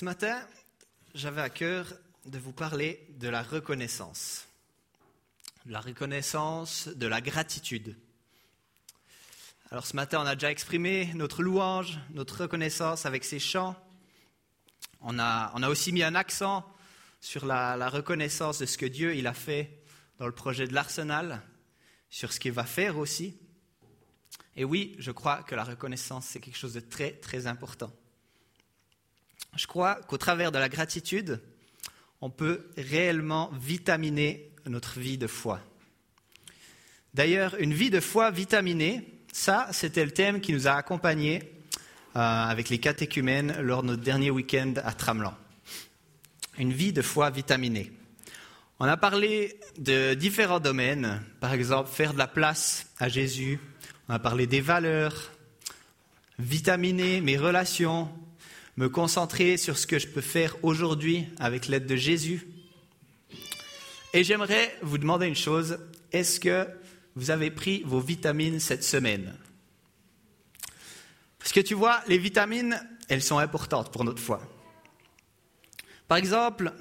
Ce matin, j'avais à cœur de vous parler de la reconnaissance. De la reconnaissance, de la gratitude. Alors ce matin, on a déjà exprimé notre louange, notre reconnaissance avec ces chants. On a, on a aussi mis un accent sur la, la, reconnaissance de ce que Dieu il a fait dans le projet de l'Arsenal, sur ce qu'il va faire aussi. Et oui, je crois que la reconnaissance, c'est quelque chose de très, très important. Je crois qu'au travers de la gratitude, on peut réellement vitaminer notre vie de foi. D'ailleurs, une vie de foi vitaminée, ça, c'était le thème qui nous a accompagnés euh, avec les catéchumènes lors de notre dernier week-end à Tramelan. Une vie de foi vitaminée. On a parlé de différents domaines, par exemple faire de la place à Jésus, on a parlé des valeurs, vitaminer mes relations, me concentrer sur ce que je peux faire aujourd'hui avec l'aide de Jésus. Et j'aimerais vous demander une chose, est-ce que vous avez pris vos vitamines cette semaine? Parce que tu vois, les vitamines, elles sont importantes pour notre foi. Par exemple,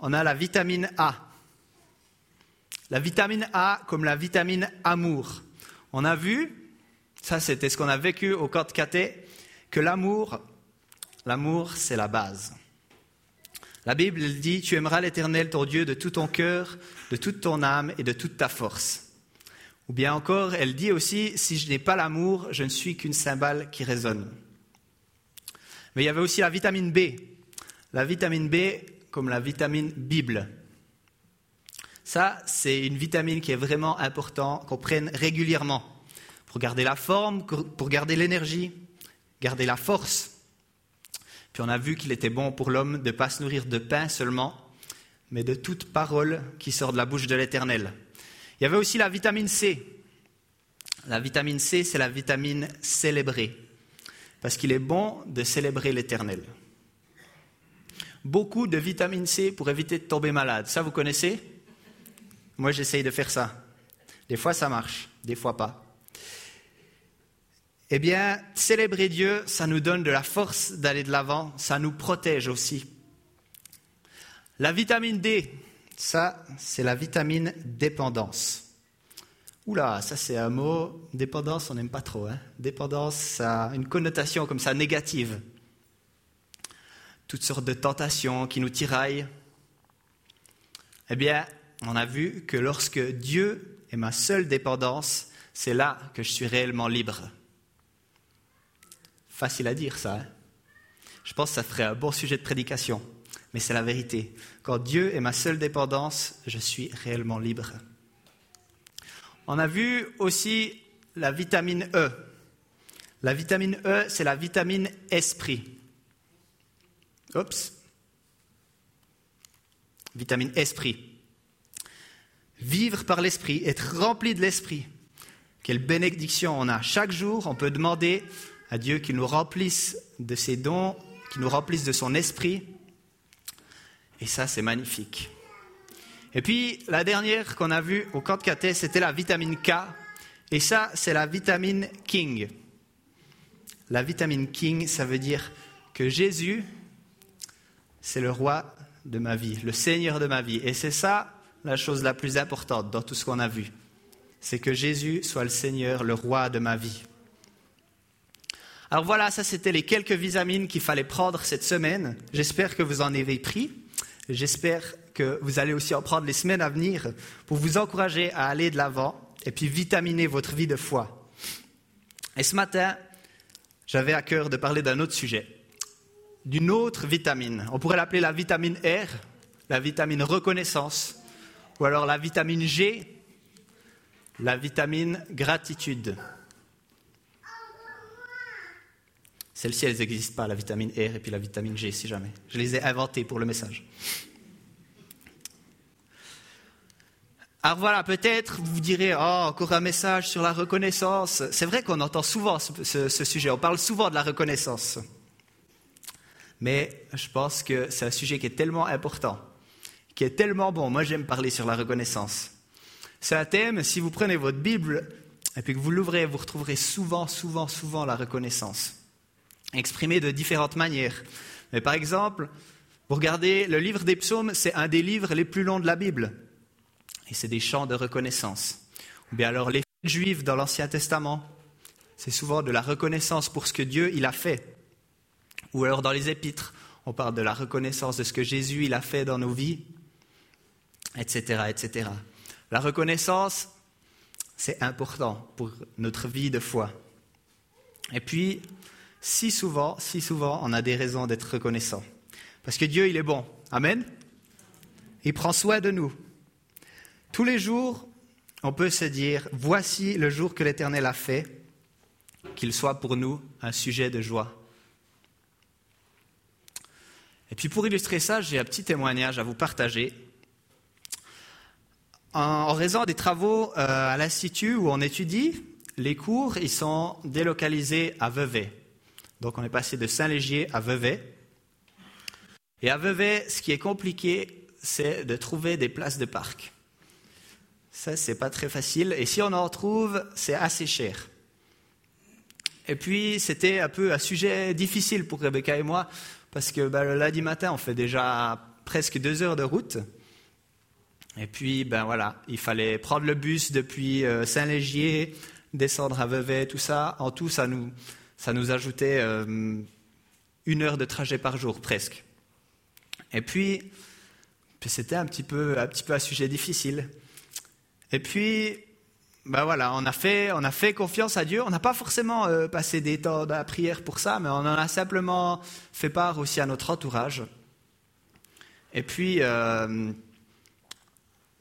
on a la vitamine A. La vitamine A comme la vitamine amour. On a vu, ça c'était ce qu'on a vécu au camp de Caté, que l'amour, L'amour, c'est la base. La Bible dit, tu aimeras l'Éternel, ton Dieu, de tout ton cœur, de toute ton âme et de toute ta force. Ou bien encore, elle dit aussi, si je n'ai pas l'amour, je ne suis qu'une cymbale qui résonne. Mais il y avait aussi la vitamine B. La vitamine B comme la vitamine Bible. Ça, c'est une vitamine qui est vraiment important qu'on prenne régulièrement pour garder la forme, pour garder l'énergie, garder la force. Puis on a vu qu'il était bon pour l'homme de ne pas se nourrir de pain seulement, mais de toute parole qui sort de la bouche de l'Éternel. Il y avait aussi la vitamine C. La vitamine C, c'est la vitamine célébrée, parce qu'il est bon de célébrer l'Éternel. Beaucoup de vitamine C pour éviter de tomber malade. Ça, vous connaissez? Moi, j'essaye de faire ça. Des fois, ça marche, des fois pas. Eh bien, célébrer Dieu, ça nous donne de la force d'aller de l'avant, ça nous protège aussi. La vitamine D, ça, c'est la vitamine dépendance. Oula, ça c'est un mot, dépendance, on n'aime pas trop. Hein dépendance, ça a une connotation comme ça négative. Toutes sortes de tentations qui nous tiraillent. Eh bien, on a vu que lorsque Dieu est ma seule dépendance, c'est là que je suis réellement libre. Facile à dire ça. Hein. Je pense que ça ferait un bon sujet de prédication, mais c'est la vérité. Quand Dieu est ma seule dépendance, je suis réellement libre. On a vu aussi la vitamine E. La vitamine E, c'est la vitamine esprit. Oups. Vitamine esprit. Vivre par l'esprit, être rempli de l'esprit. Quelle bénédiction on a. Chaque jour, on peut demander à Dieu qu'il nous remplisse de ses dons, qu'il nous remplisse de son esprit. Et ça, c'est magnifique. Et puis, la dernière qu'on a vue au camp de Caté, c'était la vitamine K. Et ça, c'est la vitamine King. La vitamine King, ça veut dire que Jésus, c'est le roi de ma vie, le Seigneur de ma vie. Et c'est ça la chose la plus importante dans tout ce qu'on a vu. C'est que Jésus soit le Seigneur, le roi de ma vie. Alors voilà, ça c'était les quelques vitamines qu'il fallait prendre cette semaine. J'espère que vous en avez pris. J'espère que vous allez aussi en prendre les semaines à venir pour vous encourager à aller de l'avant et puis vitaminer votre vie de foi. Et ce matin, j'avais à cœur de parler d'un autre sujet, d'une autre vitamine. On pourrait l'appeler la vitamine R, la vitamine reconnaissance, ou alors la vitamine G, la vitamine gratitude. Celles-ci, elles n'existent pas, la vitamine R et puis la vitamine G, si jamais. Je les ai inventées pour le message. Alors voilà, peut-être vous direz, oh, encore un message sur la reconnaissance. C'est vrai qu'on entend souvent ce, ce, sujet, on parle souvent de la reconnaissance. Mais je pense que c'est un sujet qui est tellement important, qui est tellement bon. Moi, j'aime parler sur la reconnaissance. C'est un thème, si vous prenez votre Bible et puis que vous l'ouvrez, vous retrouverez souvent, souvent, souvent la reconnaissance exprimé de différentes manières. Mais par exemple, vous regardez, le livre des psaumes, c'est un des livres les plus longs de la Bible. Et c'est des chants de reconnaissance. Ou bien alors les fêtes juives dans l'Ancien Testament, c'est souvent de la reconnaissance pour ce que Dieu il a fait. Ou alors dans les épîtres, on parle de la reconnaissance de ce que Jésus il a fait dans nos vies, etc., etc. La reconnaissance, c'est important pour notre vie de foi. Et puis, si souvent, si souvent, on a des raisons d'être reconnaissant. Parce que Dieu, il est bon. Amen. Il prend soin de nous. Tous les jours, on peut se dire, voici le jour que l'Éternel a fait, qu'il soit pour nous un sujet de joie. Et puis pour illustrer ça, j'ai un petit témoignage à vous partager. En raison des travaux euh, à l'Institut où on étudie, les cours ils sont délocalisés à Vevey. Donc on est passé de Saint-Légier à Vevey. Et à Vevey, ce qui est compliqué, c'est de trouver des places de parc. Ça, c'est pas très facile. Et si on en trouve, c'est assez cher. Et puis, c'était un peu un sujet difficile pour Rebecca et moi, parce que ben, le lundi matin, on fait déjà presque deux heures de route. Et puis, ben voilà, il fallait prendre le bus depuis euh, Saint-Légier, descendre à Vevey, tout ça. En tout, ça nous, ça nous ajoutait euh, une heure de trajet par jour, presque. Et puis, c'était un petit peu, un petit peu un sujet difficile. Et puis, ben voilà, on a fait, on a fait confiance à Dieu. On n'a pas forcément euh, passé des temps de la prière pour ça, mais on en a simplement fait part aussi à notre entourage. Et puis, euh,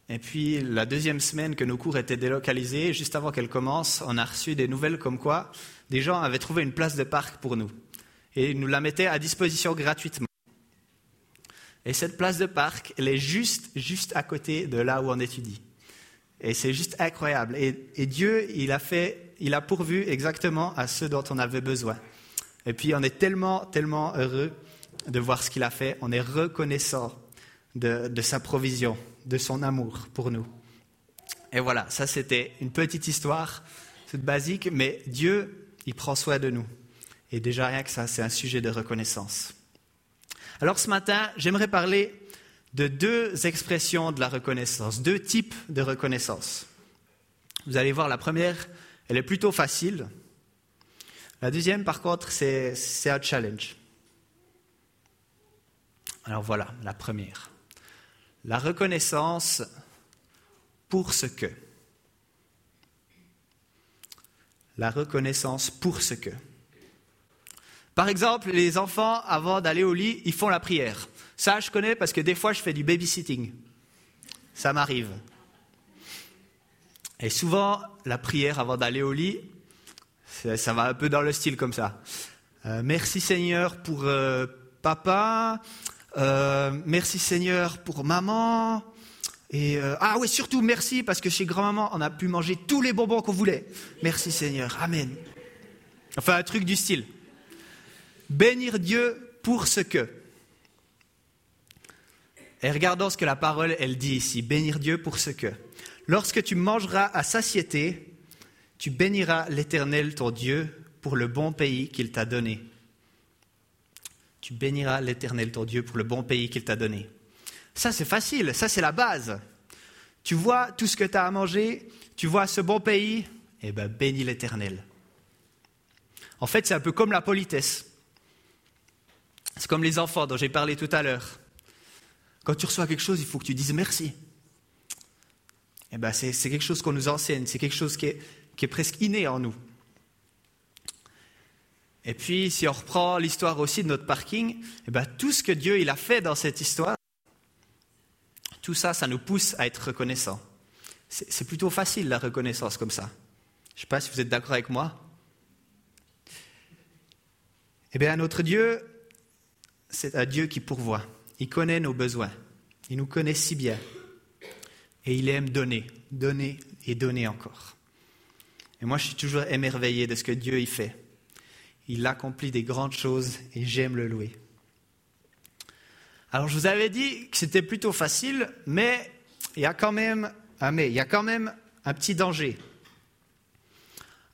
et puis la deuxième semaine que nos cours étaient délocalisés, juste avant qu'elle commence, on a reçu des nouvelles comme quoi des gens avaient trouvé une place de parc pour nous et ils nous la mettaient à disposition gratuitement. Et cette place de parc, elle est juste, juste à côté de là où on étudie. Et c'est juste incroyable. Et, Dieu, il a fait, il a pourvu exactement à ce dont on avait besoin. Et puis on est tellement, tellement heureux de voir ce qu'il a fait. On est reconnaissant de, de sa provision, de son amour pour nous. Et voilà, ça c'était une petite histoire, toute basique, mais Dieu, il prend soin de nous. Et déjà rien que ça, c'est un sujet de reconnaissance. Alors ce matin, j'aimerais parler de deux expressions de la reconnaissance, deux types de reconnaissance. Vous allez voir, la première, elle est plutôt facile. La deuxième, par contre, c'est un challenge. Alors voilà, la première. La reconnaissance pour ce que. La reconnaissance pour ce que. Par exemple, les enfants, avant d'aller au lit, ils font la prière. Ça, je connais parce que des fois, je fais du babysitting. Ça m'arrive. Et souvent, la prière avant d'aller au lit, ça va un peu dans le style comme ça. Euh, merci Seigneur pour euh, papa. Euh, merci Seigneur pour maman. Et ah oui, surtout merci parce que chez grand-maman, on a pu manger tous les bonbons qu'on voulait. Merci Seigneur. Amen. Enfin, un truc du style. Bénir Dieu pour ce que. Et regardons ce que la parole, elle dit ici. Bénir Dieu pour ce que. Lorsque tu mangeras à satiété, tu béniras l'Éternel, ton Dieu, pour le bon pays qu'il t'a donné. Tu béniras l'Éternel, ton Dieu, pour le bon pays qu'il t'a donné. Ça, c'est facile. Ça, c'est la base. Tu vois tout ce que tu as à manger, tu vois ce bon pays, eh bien, bénis l'Éternel. En fait, c'est un peu comme la politesse. C'est comme les enfants dont j'ai parlé tout à l'heure. Quand tu reçois quelque chose, il faut que tu dises merci. Eh ben, c'est, quelque chose qu'on nous enseigne, c'est quelque chose qui est, presque inné en nous. Et puis, si on reprend l'histoire aussi de notre parking, eh ben, tout ce que Dieu il a fait dans cette histoire, tout ça, ça nous pousse à être reconnaissants. C'est, plutôt facile la reconnaissance comme ça. Je ne sais pas si vous êtes d'accord avec moi. Eh bien, notre Dieu, c'est un Dieu qui pourvoit. Il connaît nos besoins. Il nous connaît si bien. Et il aime donner, donner et donner encore. Et moi, je suis toujours émerveillé de ce que Dieu y fait. Il accomplit des grandes choses et j'aime le louer. Alors, je vous avais dit que c'était plutôt facile, mais il y a quand même un mais, il y a quand même un petit danger.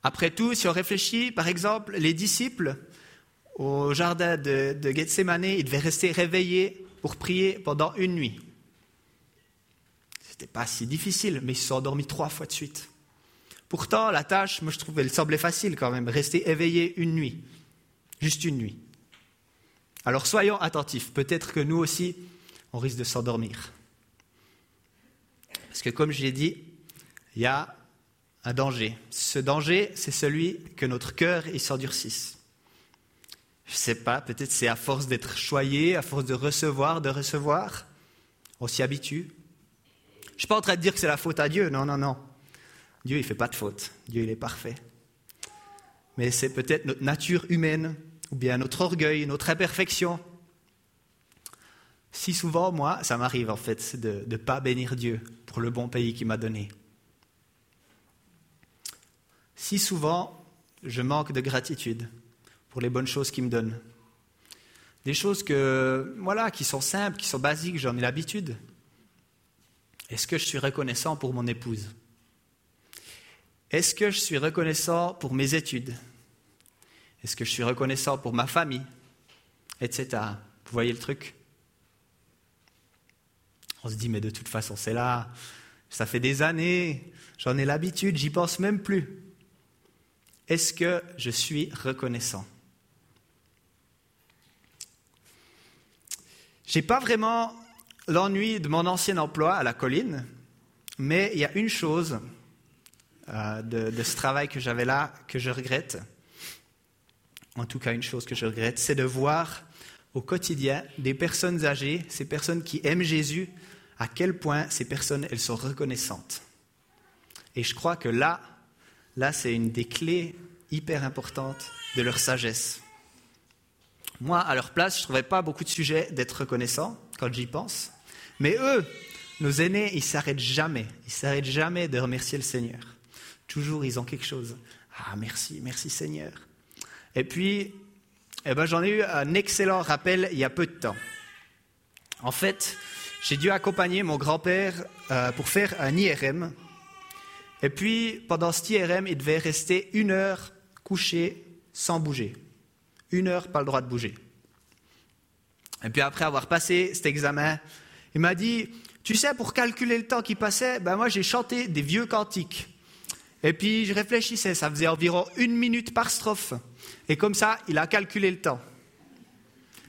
Après tout, si on réfléchit, par exemple, les disciples, au jardin de, Gethsemane, il devait rester réveillé pour prier pendant une nuit. C'était pas si difficile, mais ils se sont endormis trois fois de suite. Pourtant, la tâche, moi je trouvais, elle semblait facile quand même, rester éveillé une nuit, juste une nuit. Alors soyons attentifs, peut-être que nous aussi, on risque de s'endormir. Parce que comme je l'ai dit, il y a un danger. Ce danger, c'est celui que notre cœur il s'endurcisse. Je ne sais pas, peut-être c'est à force d'être choyé, à force de recevoir, de recevoir, on s'y habitue. Je ne suis pas en train de dire que c'est la faute à Dieu, non, non, non. Dieu, il ne fait pas de faute. Dieu, il est parfait. Mais c'est peut-être notre nature humaine, ou bien notre orgueil, notre imperfection. Si souvent, moi, ça m'arrive en fait de ne pas bénir Dieu pour le bon pays qu'il m'a donné. Si souvent, je manque de gratitude pour les bonnes choses qu'il me donne. Des choses que, voilà, qui sont simples, qui sont basiques, j'en ai l'habitude. Est-ce que je suis reconnaissant pour mon épouse? Est-ce que je suis reconnaissant pour mes études? Est-ce que je suis reconnaissant pour ma famille Etc. Vous voyez le truc? On se dit, mais de toute façon, c'est là. Ça fait des années, j'en ai l'habitude, j'y pense même plus. Est-ce que je suis reconnaissant? Je n'ai pas vraiment l'ennui de mon ancien emploi à la colline, mais il y a une chose euh, de, ce travail que j'avais là que je regrette. En tout cas, une chose que je regrette, c'est de voir au quotidien des personnes âgées, ces personnes qui aiment Jésus, à quel point ces personnes, elles sont reconnaissantes. Et je crois que là, là, c'est une des clés hyper importantes de leur sagesse. Moi, à leur place, je ne trouvais pas beaucoup de sujets d'être reconnaissant quand j'y pense. Mais eux, nos aînés, ils s'arrêtent jamais. Ils s'arrêtent jamais de remercier le Seigneur. Toujours, ils ont quelque chose. Ah, merci, merci Seigneur. Et puis, eh ben, j'en ai eu un excellent rappel il y a peu de temps. En fait, j'ai dû accompagner mon grand-père euh, pour faire un IRM. Et puis, pendant cet IRM, il devait rester une heure couché sans bouger. Une heure, pas le droit de bouger. Et puis après avoir passé cet examen, il m'a dit, tu sais, pour calculer le temps qui passait, ben moi j'ai chanté des vieux cantiques. Et puis je réfléchissais, ça faisait environ une minute par strophe. Et comme ça, il a calculé le temps.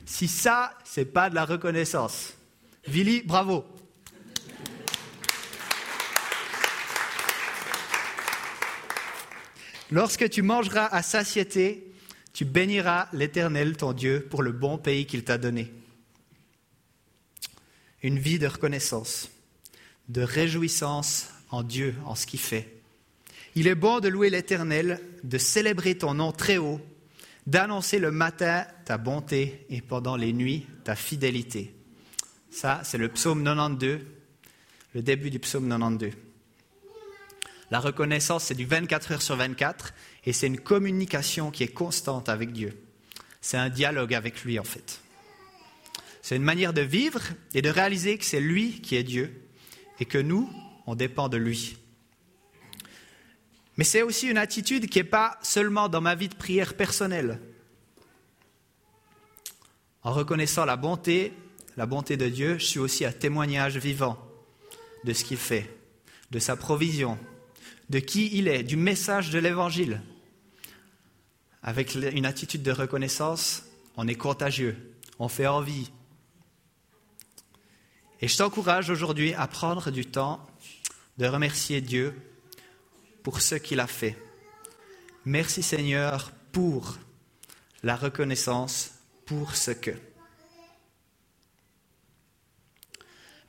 Si ça, c'est pas de la reconnaissance. Vili, bravo. Lorsque tu mangeras à satiété, tu béniras l'Éternel, ton Dieu, pour le bon pays qu'il t'a donné une vie de reconnaissance, de réjouissance en Dieu, en ce qu'il fait. Il est bon de louer l'Éternel, de célébrer ton nom très haut, d'annoncer le matin ta bonté et pendant les nuits ta fidélité. Ça, c'est le psaume 92, le début du psaume 92. La reconnaissance, c'est du 24 heures sur 24 et c'est une communication qui est constante avec Dieu. C'est un dialogue avec lui, en fait. C'est une manière de vivre et de réaliser que c'est lui qui est Dieu et que nous, on dépend de lui. Mais c'est aussi une attitude qui n'est pas seulement dans ma vie de prière personnelle. En reconnaissant la bonté, la bonté de Dieu, je suis aussi un témoignage vivant de ce qu'il fait, de sa provision, de qui il est, du message de l'Évangile. Avec une attitude de reconnaissance, on est contagieux, on fait envie, et je t'encourage aujourd'hui à prendre du temps de remercier Dieu pour ce qu'il a fait. Merci Seigneur pour la reconnaissance, pour ce que.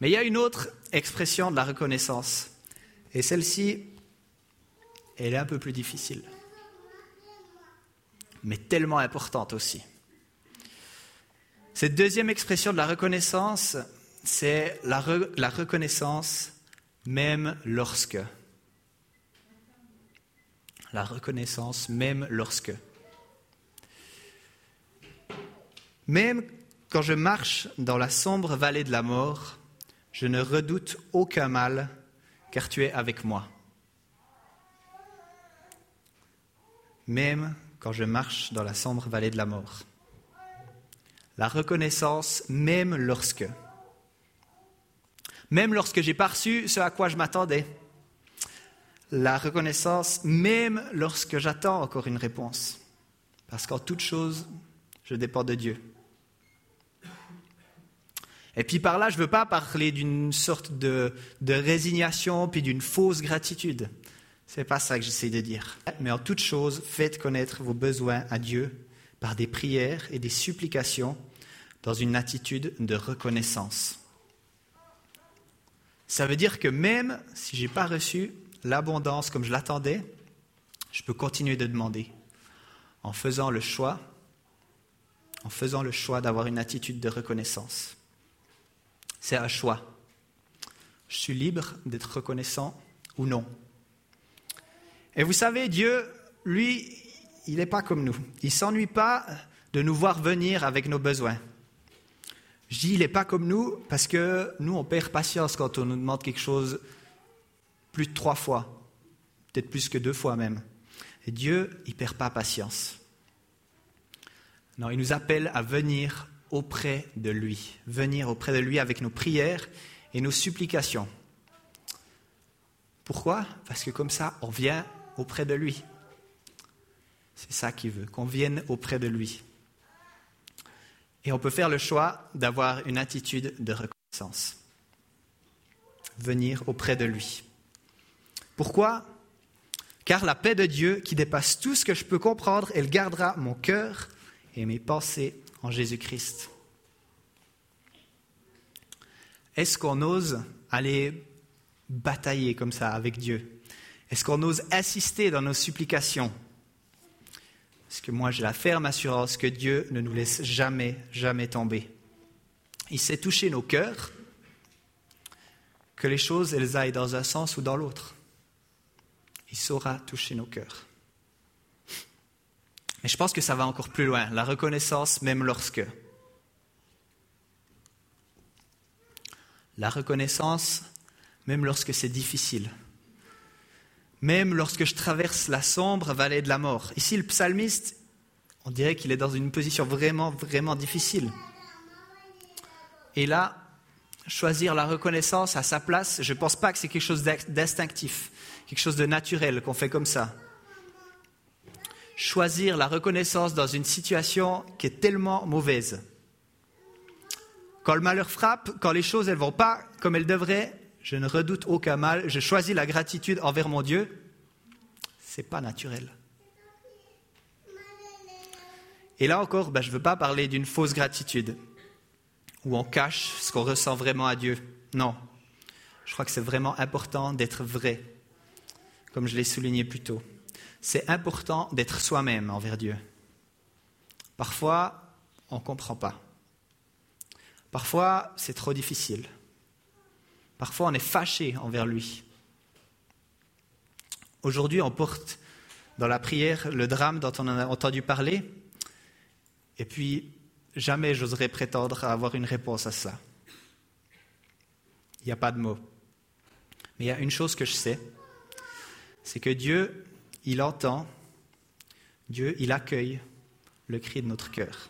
Mais il y a une autre expression de la reconnaissance. Et celle-ci, elle est un peu plus difficile. Mais tellement importante aussi. Cette deuxième expression de la reconnaissance, c'est la, reconnaissance même lorsque. La reconnaissance même lorsque. Même quand je marche dans la sombre vallée de la mort, je ne redoute aucun mal, car tu es avec moi. Même quand je marche dans la sombre vallée de la mort. La reconnaissance même lorsque. Même lorsque j'ai pas ce à quoi je m'attendais. La reconnaissance même lorsque j'attends encore une réponse. Parce qu'en toute chose, je dépends de Dieu. Et puis par là, je ne veux pas parler d'une sorte de, résignation puis d'une fausse gratitude. Ce n'est pas ça que j'essaie de dire. Mais en toute chose, faites connaître vos besoins à Dieu par des prières et des supplications dans une attitude de reconnaissance. Ça veut dire que même si je n'ai pas reçu l'abondance comme je l'attendais, je peux continuer de demander en faisant le choix, en faisant le choix d'avoir une attitude de reconnaissance. C'est un choix. Je suis libre d'être reconnaissant ou non. Et vous savez, Dieu, lui, il n'est pas comme nous. Il ne s'ennuie pas de nous voir venir avec nos besoins. Je dis il n'est pas comme nous parce que nous, on perd patience quand on nous demande quelque chose plus de trois fois, peut-être plus que deux fois même. Et Dieu, il ne perd pas patience. Non, il nous appelle à venir auprès de lui, venir auprès de lui avec nos prières et nos supplications. Pourquoi? Parce que comme ça, on vient auprès de lui. C'est ça qu'il veut, qu'on vienne auprès de lui. Et on peut faire le choix d'avoir une attitude de reconnaissance. Venir auprès de lui. Pourquoi? Car la paix de Dieu, qui dépasse tout ce que je peux comprendre, elle gardera mon cœur et mes pensées en Jésus-Christ. Est-ce qu'on ose aller batailler comme ça avec Dieu? Est-ce qu'on ose assister dans nos supplications? Parce que moi j'ai la ferme assurance que Dieu ne nous laisse jamais, jamais tomber? Il sait toucher nos cœurs, que les choses elles aillent dans un sens ou dans l'autre. Il saura toucher nos cœurs. Mais je pense que ça va encore plus loin, la reconnaissance même lorsque. La reconnaissance même lorsque c'est difficile. Même lorsque je traverse la sombre vallée de la mort. Ici, le psalmiste, on dirait qu'il est dans une position vraiment, vraiment difficile. Et là, choisir la reconnaissance à sa place, je ne pense pas que c'est quelque chose d'instinctif, quelque chose de naturel qu'on fait comme ça choisir la reconnaissance dans une situation qui est tellement mauvaise. Quand le malheur frappe, quand les choses ne vont pas comme elles devraient, je ne redoute aucun mal, je choisis la gratitude envers mon Dieu. C'est pas naturel. Et là encore, ben, je ne veux pas parler d'une fausse gratitude, où on cache ce qu'on ressent vraiment à Dieu. Non. Je crois que c'est vraiment important d'être vrai, comme je l'ai souligné plus tôt c'est important d'être soi-même envers Dieu. Parfois, on ne comprend pas. Parfois, c'est trop difficile. Parfois, on est fâché envers lui. Aujourd'hui, on porte dans la prière le drame dont on a entendu parler. Et puis, jamais j'oserais prétendre avoir une réponse à cela. Il n'y a pas de mots. Mais il y a une chose que je sais, c'est que Dieu il entend, Dieu, il accueille le cri de notre cœur.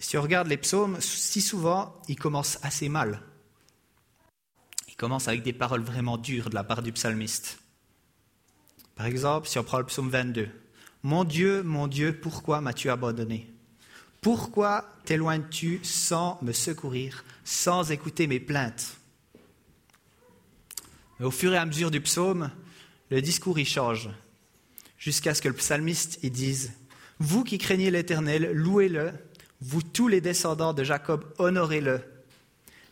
Si on regarde les psaumes, si souvent, ils commencent assez mal. Ils commencent avec des paroles vraiment dures de la part du psalmiste. Par exemple, si on prend le psaume 22, Mon Dieu, mon Dieu, pourquoi m'as-tu abandonné? Pourquoi t'éloignes-tu sans me secourir, sans écouter mes plaintes? Au fur et à mesure du psaume, le discours y change, jusqu'à ce que le psalmiste y dise Vous qui craignez l'Éternel, louez-le, vous tous les descendants de Jacob, honorez-le.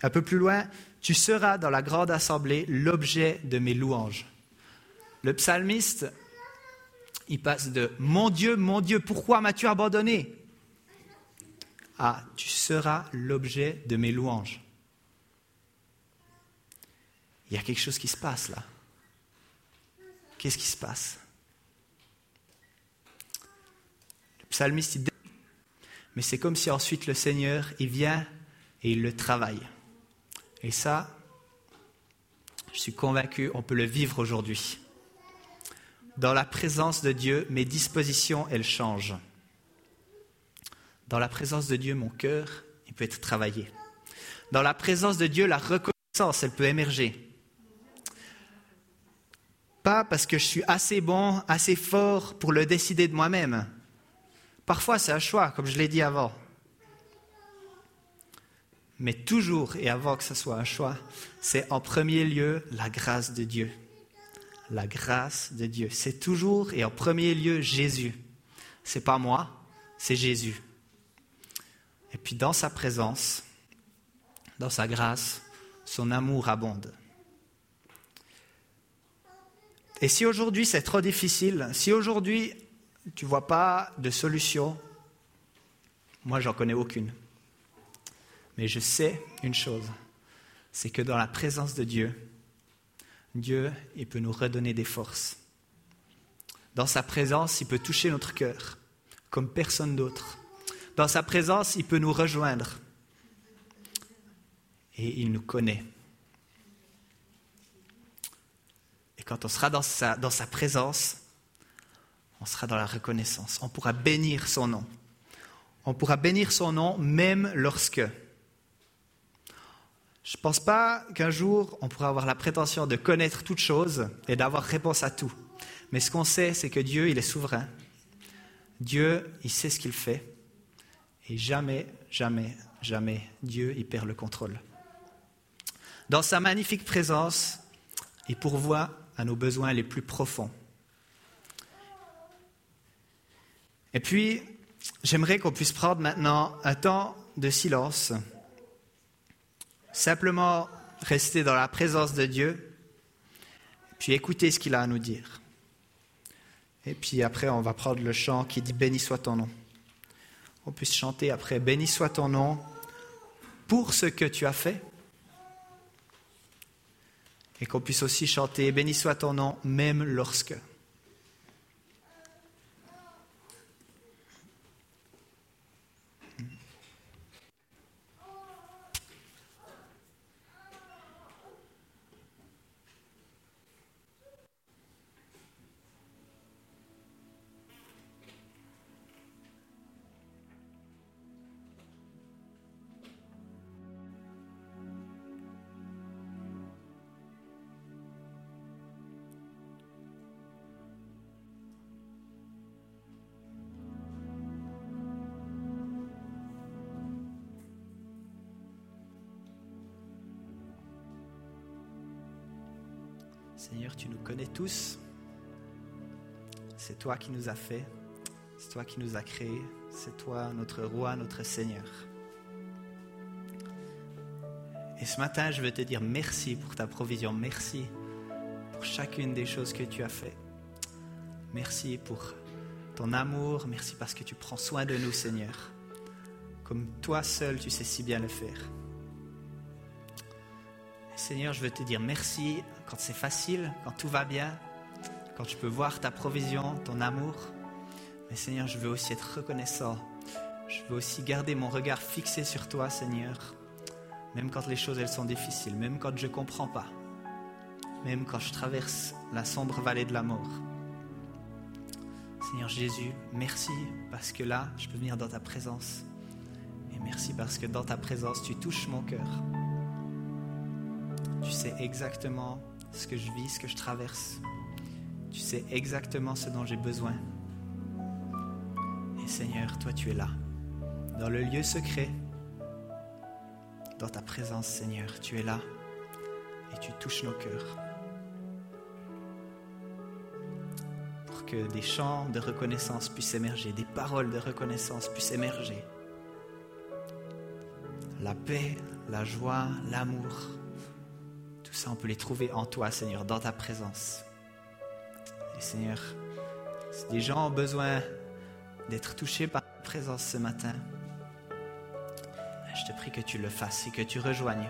Un peu plus loin, tu seras dans la grande assemblée l'objet de mes louanges. Le psalmiste, il passe de Mon Dieu, mon Dieu, pourquoi m'as-tu abandonné? à Tu seras l'objet de mes louanges. Il y a quelque chose qui se passe là. Qu'est-ce qui se passe? Le psalmiste, il mais c'est comme si ensuite le Seigneur, il vient et il le travaille. Et ça, je suis convaincu, on peut le vivre aujourd'hui. Dans la présence de Dieu, mes dispositions, elles changent. Dans la présence de Dieu, mon cœur, il peut être travaillé. Dans la présence de Dieu, la reconnaissance, elle peut émerger. Parce que je suis assez bon, assez fort pour le décider de moi-même. Parfois, c'est un choix, comme je l'ai dit avant. Mais toujours et avant que ce soit un choix, c'est en premier lieu la grâce de Dieu. La grâce de Dieu. C'est toujours et en premier lieu Jésus. C'est pas moi, c'est Jésus. Et puis dans sa présence, dans sa grâce, son amour abonde. Et si aujourd'hui c'est trop difficile, si aujourd'hui tu ne vois pas de solution, moi j'en connais aucune. Mais je sais une chose, c'est que dans la présence de Dieu, Dieu, il peut nous redonner des forces. Dans sa présence, il peut toucher notre cœur comme personne d'autre. Dans sa présence, il peut nous rejoindre. Et il nous connaît. Et quand on sera dans sa, présence, on sera dans la reconnaissance. On pourra bénir son nom. On pourra bénir son nom même lorsque je ne pense pas qu'un jour, on pourra avoir la prétention de connaître toutes choses et d'avoir réponse à tout. Mais ce qu'on sait, c'est que Dieu, il est souverain. Dieu, il sait ce qu'il fait. Et jamais, jamais, jamais, Dieu, il perd le contrôle. Dans sa magnifique présence, il pourvoit à nos besoins les plus profonds. Et puis, j'aimerais qu'on puisse prendre maintenant un temps de silence Simplement rester dans la présence de Dieu, puis écouter ce qu'il a à nous dire. Et puis après, on va prendre le chant qui dit Béni soit ton nom. On puisse chanter après Béni soit ton nom pour ce que tu as fait. Et qu'on puisse aussi chanter Béni soit ton nom même lorsque. Seigneur, tu nous connais tous. C'est toi qui nous as fait. C'est toi qui nous as créés. C'est toi notre roi, notre Seigneur. Et ce matin, je veux te dire merci pour ta provision. Merci pour chacune des choses que tu as fait. Merci pour ton amour. Merci parce que tu prends soin de nous, Seigneur. Comme toi seul, tu sais si bien le faire. Seigneur, je veux te dire merci quand c'est facile, quand tout va bien, quand tu peux voir ta provision, ton amour. Mais Seigneur, je veux aussi être reconnaissant. Je veux aussi garder mon regard fixé sur toi, Seigneur. Même quand les choses elles sont difficiles, même quand je ne comprends pas, même quand je traverse la sombre vallée de la mort. Seigneur Jésus, merci parce que là, je peux venir dans ta présence. Et merci parce que dans ta présence, tu touches mon cœur. Tu sais exactement ce que je vis, ce que je traverse. Tu sais exactement ce dont j'ai besoin. Et Seigneur, toi tu es là, dans le lieu secret, dans ta présence, Seigneur, tu es là et tu touches nos cœurs. Pour que des chants de reconnaissance puissent émerger, des paroles de reconnaissance puissent émerger. La paix, la joie, l'amour, ça, on peut les trouver en toi, Seigneur, dans ta présence. Et Seigneur, si des gens ont besoin d'être touchés par ta présence ce matin, je te prie que tu le fasses et que tu rejoignes,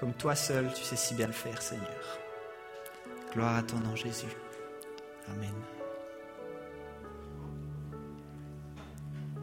comme toi seul, tu sais si bien le faire, Seigneur. Gloire à ton nom, Jésus. Amen.